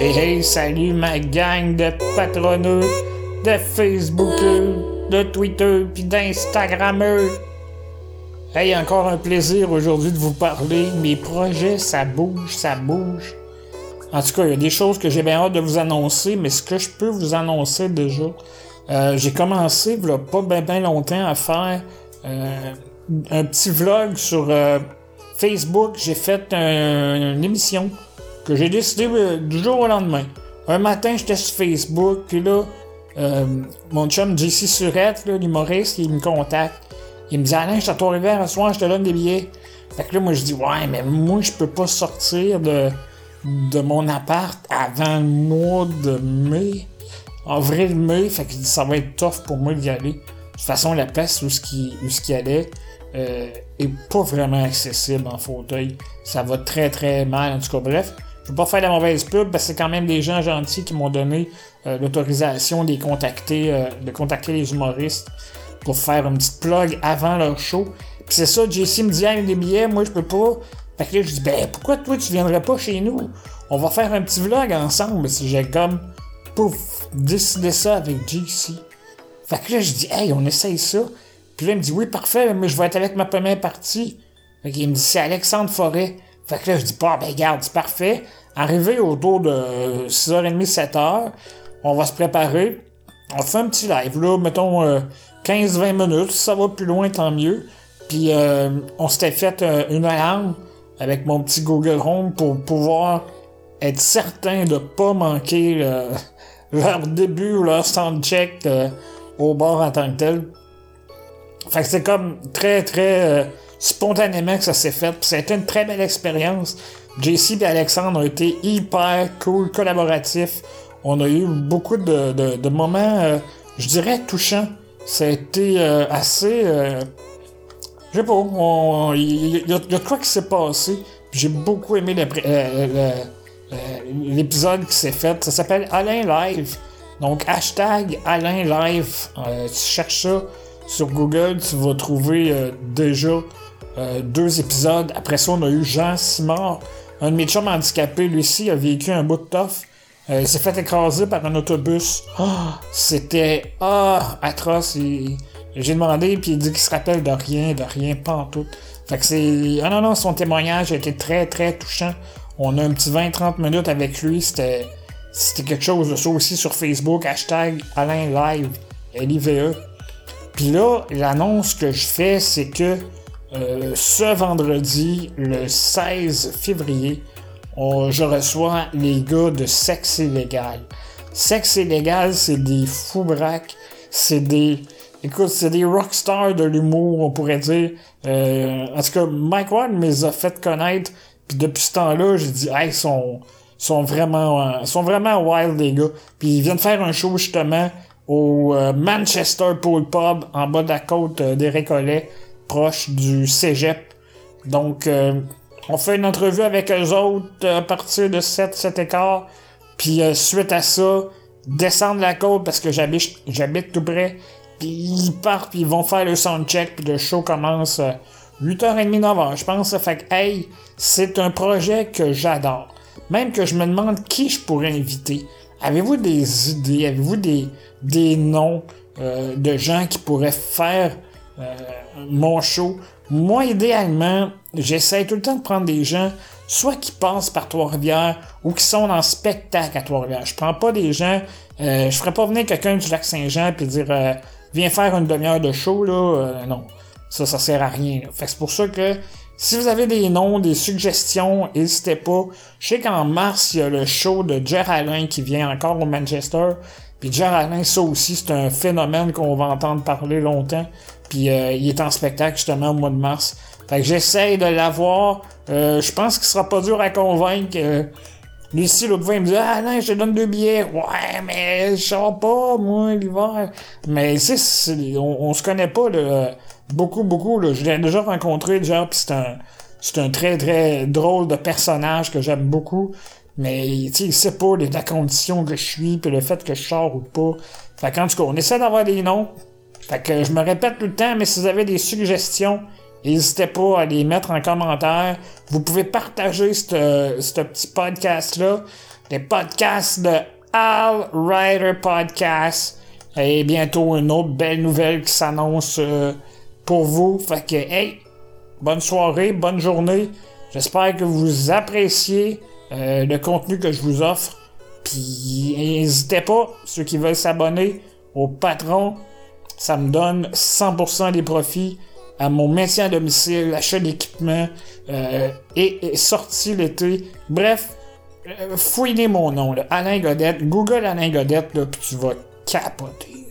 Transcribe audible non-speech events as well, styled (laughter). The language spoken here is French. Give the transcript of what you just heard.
Hey hey, salut ma gang de patronneux, de Facebookeux, de Twitter puis d'Instagrammeux. Hey, encore un plaisir aujourd'hui de vous parler. Mes projets, ça bouge, ça bouge. En tout cas, il y a des choses que j'ai bien hâte de vous annoncer, mais ce que je peux vous annoncer déjà, euh, j'ai commencé, il pas bien ben longtemps, à faire euh, un petit vlog sur euh, Facebook. J'ai fait une émission que j'ai décidé euh, du jour au lendemain. Un matin, j'étais sur Facebook, puis là, euh, mon chum JC Surette, l'humoriste, il me contacte. Il me dit Alain, je suis à Trois-Rivières ce soir, je te donne des billets. Fait que là, moi, je dis Ouais, mais moi, je peux pas sortir de, de mon appart avant le mois de mai. Avril-mai, fait que ça va être tough pour moi d'y aller. De toute façon, la place où ce qui, où ce qui allait euh, est pas vraiment accessible en fauteuil. Ça va très très mal, en tout cas, bref. Je veux pas faire la mauvaise pub parce que c'est quand même des gens gentils qui m'ont donné euh, l'autorisation de contacter, euh, de contacter les humoristes pour faire une petite plug avant leur show. Puis c'est ça, JC me dit a des billets, moi je peux pas. Fait que là je dis ben pourquoi toi tu viendrais pas chez nous? On va faire un petit vlog ensemble. Si j'ai comme pouf décidé ça avec JC. Fait que là je dis hey on essaye ça. Puis là il me dit oui parfait, mais je vais être avec ma première partie. Fait qu'il me dit c'est Alexandre Forêt. Fait que là, je dis pas, ben garde, c'est parfait. Arrivé autour de 6h30, 7h, on va se préparer. On fait un petit live, là, mettons 15-20 euh, minutes. Si ça va plus loin, tant mieux. Puis euh, on s'était fait euh, une alarme avec mon petit Google Home pour pouvoir être certain de pas manquer (laughs) leur début ou leur soundcheck au bord en tant que tel. Fait que c'est comme très très spontanément que ça s'est fait. Puis ça a été une très belle expérience. JC et Alexandre ont été hyper cool, collaboratifs. On a eu beaucoup de, moments, euh, je dirais, touchants. Ça a été euh, assez... Euh, je sais pas, il y, a de quoi qui s'est passé. J'ai beaucoup aimé l'épisode qui s'est fait. Ça s'appelle Alain Live. Donc, hashtag Alain Live. tu cherches ça sur Google, tu vas trouver déjà euh, deux épisodes. Après ça, on a eu Jean Simard, un de mes chums handicapés. Lui aussi a vécu un bout de tough. Euh, il s'est fait écraser par un autobus. Ah, c'était ah, atroce. J'ai demandé, puis il dit qu'il se rappelle de rien, de rien, pas en tout. Fait que c'est. Ah non, non, son témoignage a été très, très touchant. On a un petit 20-30 minutes avec lui. C'était. C'était quelque chose de ça aussi sur Facebook. Hashtag Alain. L-I-V-E. Puis là, l'annonce que je fais, c'est que euh, ce vendredi, le 16 février, je reçois les gars de Sexe Illégal. Sexe Illégal, c'est des fous braques, c'est des... Écoute, c'est des rockstars de l'humour, on pourrait dire. Euh, en tout cas, Mike Ward me les a fait connaître, puis depuis ce temps-là, j'ai dit, hey, ils sont, sont vraiment, euh, sont vraiment wild, les gars. Puis ils viennent faire un show, justement, au Manchester Pool Pub, en bas de la côte des Récollets proche du cégep. Donc, euh, on fait une entrevue avec eux autres à partir de 7, 7 écarts. Puis euh, suite à ça, descendre la côte parce que j'habite, j'habite tout près. Puis ils partent, puis ils vont faire le soundcheck, puis le show commence 8h30, 9h, je pense. Fait que, hey, c'est un projet que j'adore. Même que je me demande qui je pourrais inviter. Avez-vous des idées? Avez-vous des, noms euh, de gens qui pourraient faire euh, mon show? Moi, idéalement, j'essaie tout le temps de prendre des gens, soit qui passent par Trois-Rivières ou qui sont en spectacle à Trois-Rivières. Je prends pas des gens, euh, je ferais pas venir quelqu'un du lac Saint-Jean puis dire viens faire une demi-heure de show là, non. Ça, ça sert à rien. Fait c'est pour ça que si vous avez des noms, des suggestions, n'hésitez pas. Je sais qu'en mars, il y a le show de Jer Alain qui vient encore au Manchester. Puis Jer Alain, ça aussi, c'est un phénomène qu'on va entendre parler longtemps. Puis euh, il est en spectacle justement au mois de mars. Fait que j'essaye de l'avoir. Euh, je pense qu'il sera pas dur à convaincre. Euh, Lucie, l'autre fois, il me dit Ah non, je te donne deux billets. Ouais, mais je sors pas, moi, l'hiver. Mais tu sais, on, se connaît pas là, beaucoup, beaucoup. Là. Je l'ai déjà rencontré déjà, puis c'est un. C'est un très très drôle de personnage que j'aime beaucoup. Mais tu sais, il sait pas la condition que je suis, puis le fait que je sors ou pas. Fait qu'en tout cas, on essaie d'avoir des noms. Fait que je me répète tout le temps, mais si vous avez des suggestions, n'hésitez pas à les mettre en commentaire. Vous pouvez partager ce petit podcast-là. les podcasts de Al Rider Podcast. Et bientôt une autre belle nouvelle qui s'annonce euh, pour vous. Fait que, hey, bonne soirée, bonne journée. J'espère que vous appréciez euh, le contenu que je vous offre. Puis n'hésitez pas, ceux qui veulent s'abonner au patron, ça me donne 100% des profits à mon maintien à domicile, l'achat d'équipement euh, et, sortie l'été. Bref, euh, fouillez mon nom, Alain Godette. Google Alain Godette, là, puis tu vas capoter.